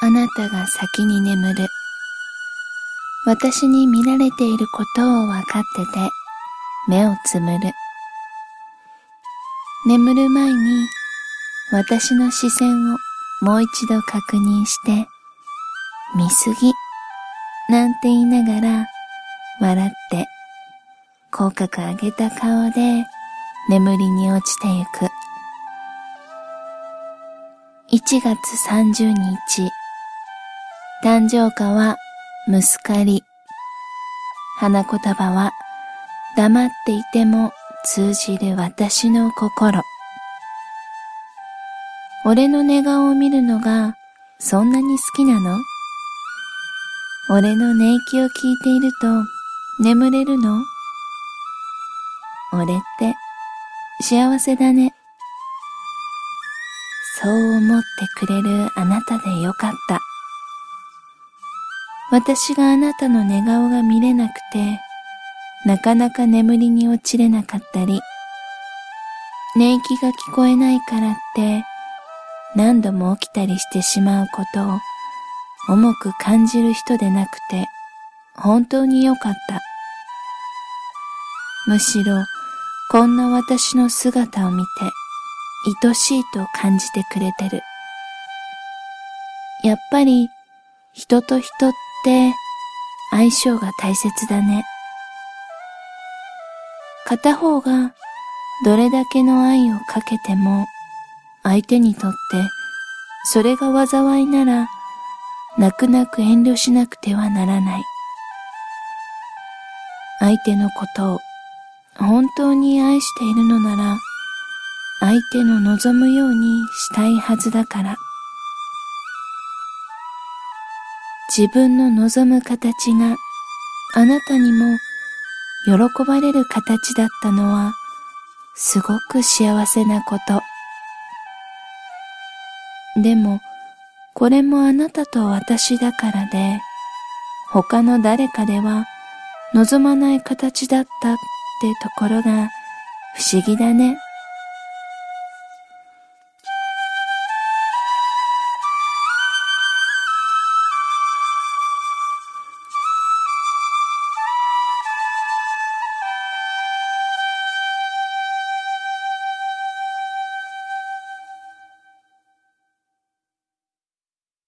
あなたが先に眠る。私に見られていることを分かってて、目をつむる。眠る前に私の視線をもう一度確認して、見すぎ、なんて言いながら笑って口角上げた顔で眠りに落ちてゆく。1月30日、誕生花はムスカリ。花言葉は黙っていても通じる私の心。俺の寝顔を見るのがそんなに好きなの？俺の寝息を聞いていると眠れるの？俺って幸せだね。そう思ってくれるあなたでよかった。私があなたの寝顔が見れなくて、なかなか眠りに落ちれなかったり、寝息が聞こえないからって何度も起きたりしてしまうことを重く感じる人でなくて本当によかった。むしろこんな私の姿を見て愛しいと感じてくれてる。やっぱり人と人ってって相性が大切だね。片方がどれだけの愛をかけても相手にとってそれが災いなら泣く泣く遠慮しなくてはならない。相手のことを本当に愛しているのなら相手の望むようにしたいはずだから。自分の望む形があなたにも喜ばれる形だったのはすごく幸せなこと。でも、これもあなたと私だからで、他の誰かでは望まない形だったってところが不思議だね。